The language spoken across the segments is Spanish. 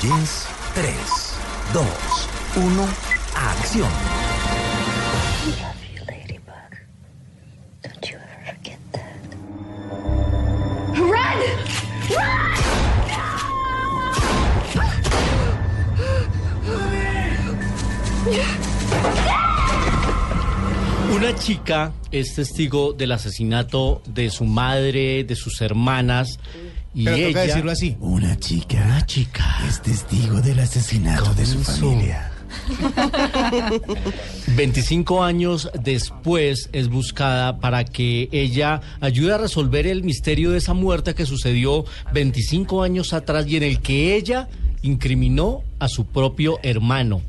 Jeans, 3, 2, 1, acción. love Una chica es testigo del asesinato de su madre, de sus hermanas. Y Pero ella, toca decirlo así. Una chica. Una chica. Es testigo del asesinato de su familia. 25 años después es buscada para que ella ayude a resolver el misterio de esa muerte que sucedió 25 años atrás y en el que ella incriminó a su propio hermano.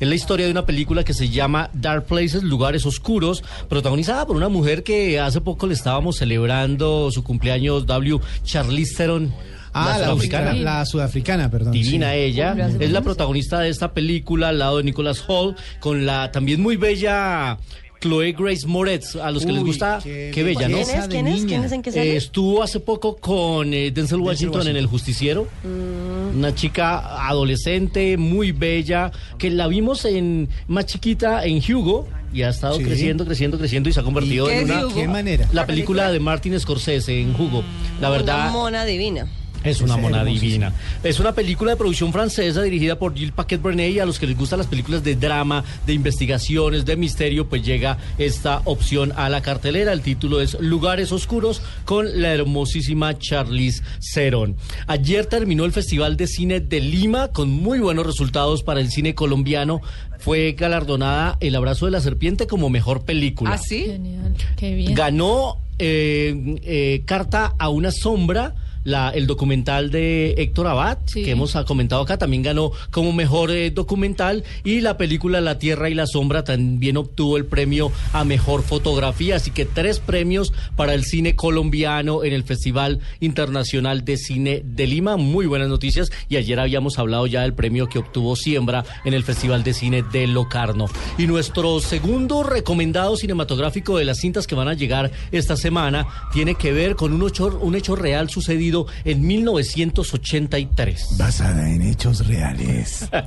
Es la historia de una película que se llama Dark Places, Lugares Oscuros, protagonizada por una mujer que hace poco le estábamos celebrando su cumpleaños W. Charlize Theron. Ah, la, sudafricana. sudafricana. La sudafricana, perdón. Divina sí. ella, es la protagonista de esta película al lado de Nicholas Hall, con la también muy bella Chloe Grace Moretz, a los que les gusta, qué qué, bella, ¿no? ¿Quién es? de ¿Quién es? ¿Quién es? ¿En qué Eh, sale? estuvo hace poco con eh, Denzel Washington, en El Justiciero, Mm. una chica adolescente, muy bella, que la vimos en más chiquita en Hugo y ha estado Sí. creciendo, creciendo, creciendo y se ha convertido ¿Qué en una... Hugo? ¿Qué manera? La película de Martin Scorsese en Hugo. La verdad... Una mona divina. Es una Es mona divina. Es una película de producción francesa dirigida por Gilles Paquet Brenet y a los que les gustan las películas de drama, de investigaciones, de misterio, pues llega esta opción a la cartelera. El título es Lugares Oscuros con la hermosísima Charlize Theron. Ayer terminó el Festival de Cine de Lima con muy buenos resultados para el cine colombiano. Fue galardonada El Abrazo de la Serpiente como mejor película. ¿Ah, sí? Genial, qué bien. Ganó eh, eh, Carta a una sombra. La, el documental de Héctor Abad, Sí. que hemos ah, comentado acá, también ganó como mejor eh, documental. Y la película La Tierra y la Sombra también obtuvo el premio a mejor fotografía. Así que tres premios para el cine colombiano en el Festival Internacional de Cine de Lima. Muy buenas noticias. Y ayer habíamos hablado ya del premio que obtuvo Siembra en el Festival de Cine de Locarno. Y nuestro segundo recomendado cinematográfico de las cintas que van a llegar esta semana tiene que ver con un hecho, un hecho real sucedido en 1983. Basada en hechos reales.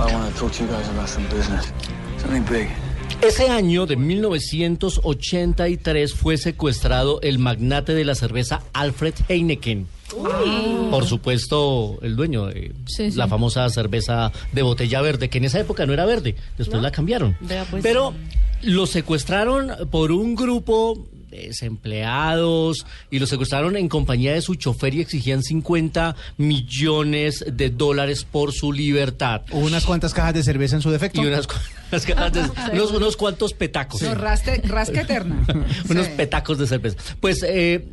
I want to talk to you guys about some business. Something big. Ese año de 1983 fue secuestrado el magnate de la cerveza Alfred Heineken. Por supuesto, el dueño de Sí, sí. la famosa cerveza de botella verde, que en esa época no era verde, después la cambiaron. Vea, pues. Pero lo secuestraron por un grupo de desempleados y lo secuestraron en compañía de su chofer y exigían 50 millones de dólares por su libertad. Unas cuantas cajas de cerveza en su defecto. Y unas, cu- unas cajas de- unos, unos cuantos petacos. No, rasque, rasque eterna. unos Sí. petacos de cerveza. Pues eh,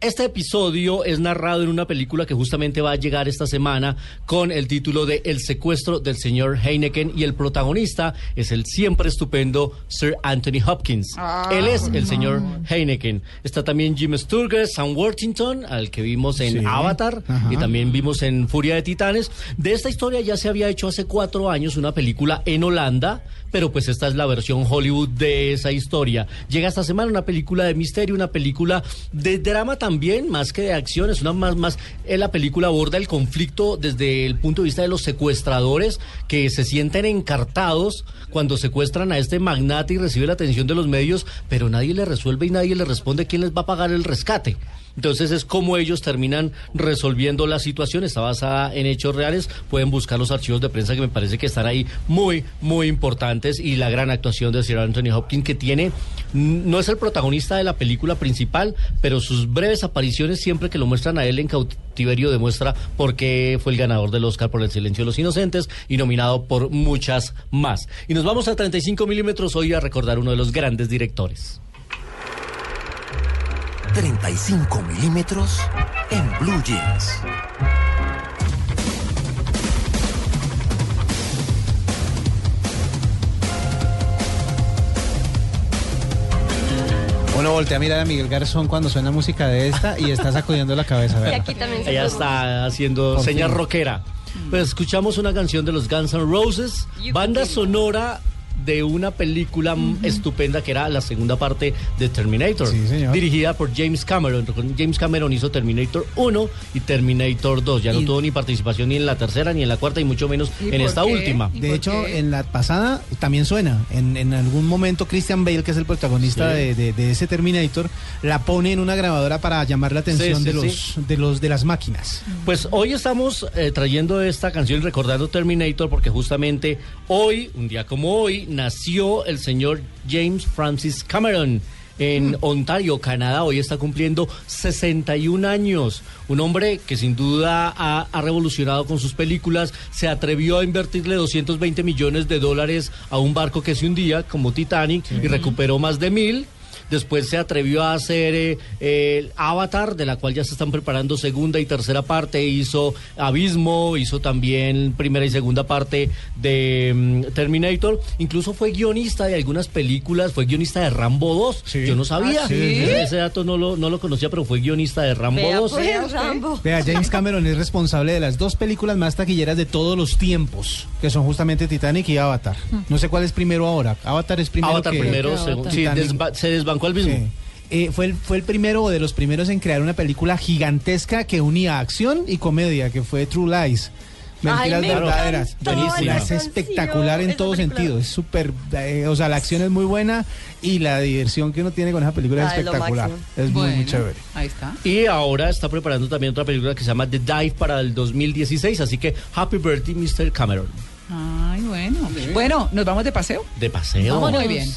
este episodio es narrado en una película que justamente va a llegar esta semana con el título de El secuestro del señor Heineken y el protagonista es el siempre estupendo Sir Anthony Hopkins. Ah. Él es el señor Heineken. Está también Jim Sturger, Sam Worthington, al que vimos en Sí. Avatar Ajá. y también vimos en Furia de Titanes. De esta historia ya se había hecho hace cuatro años una película en Holanda, pero pues esta es la versión Hollywood de esa historia. Llega esta semana una película de misterio, una película de drama también, más que de acción, es una más, más, eh, la película aborda el conflicto desde el punto de vista de los secuestradores que se sienten encartados cuando secuestran a este magnate y recibe la atención de los medios, pero nadie le resuelve y nadie le responde quién les va a pagar el rescate. Entonces es como ellos terminan resolviendo la situación. Está basada en hechos reales. Pueden buscar los archivos de prensa que me parece que están ahí muy, muy importantes. Y la gran actuación de Sir Anthony Hopkins que tiene, no es el protagonista de la película principal, pero sus breves apariciones siempre que lo muestran a él en cautiverio demuestra por qué fue el ganador del Oscar por El Silencio de los Inocentes y nominado por muchas más. Y nos vamos a 35 milímetros hoy a recordar uno de los grandes directores. 35 milímetros en Blue Jeans. Uno voltea a mirar a Miguel Garzón cuando suena música de esta y está sacudiendo la cabeza. Y ¿verdad? aquí también se Ella está haciendo señas rockera. Pues escuchamos una canción de los Guns N' Roses, banda sonora de una película estupenda que era la segunda parte de Terminator, Sí, señor. dirigida por James Cameron. James Cameron hizo Terminator 1 y Terminator 2. Ya no Y- tuvo ni participación ni en la tercera, ni en la cuarta, y mucho menos ¿Y en esta qué? última. ¿Y De hecho, qué? en la pasada también suena. En, en algún momento Christian Bale, que es el protagonista Sí. de, de- de ese Terminator, la pone en una grabadora para llamar la atención Sí, de los sí. de los de las máquinas. Pues hoy estamos eh, trayendo esta canción y recordando Terminator porque justamente hoy, un día como hoy, nació el señor James Francis Cameron en Ontario, Canadá. Hoy está cumpliendo 61 años. Un hombre que sin duda ha, ha revolucionado con sus películas. Se atrevió a invertirle 220 millones de dólares a un barco que se hundía como Titanic y recuperó más de mil. Después se atrevió a hacer eh, el Avatar, de la cual ya se están preparando segunda y tercera parte. Hizo Abismo, hizo también primera y segunda parte de mm, Terminator. Incluso fue guionista de algunas películas, fue guionista de Rambo 2. Sí. Yo no sabía. ¿Ah, sí? Ese, ese dato no lo, no lo conocía, pero fue guionista de Rambo Vea 2. pues, Rambo. Vea, James Cameron es responsable de las dos películas más taquilleras de todos los tiempos, que son justamente Titanic y Avatar. No sé cuál es primero ahora. Avatar es primero Avatar que primero, que segundo. Avatar. Sí, Titanic. desba- se desbancó al mismo. Sí. Eh, fue, el, fue el primero o de los primeros en crear una película gigantesca que unía acción y comedia, que fue True Lies. Mentiras me verdaderas. Buenísima. Es espectacular en todo película. sentido. Es súper. eh, o sea, la acción es muy buena y la diversión que uno tiene con esa película es Ah, espectacular. Es muy, muy Bueno, chévere. Ahí está. Y ahora está preparando también otra película que se llama The Dive para el 2016. Así que Happy Birthday, Mr. Cameron. Ay, bueno. Bueno, ¿nos vamos de paseo? De paseo. Muy bien.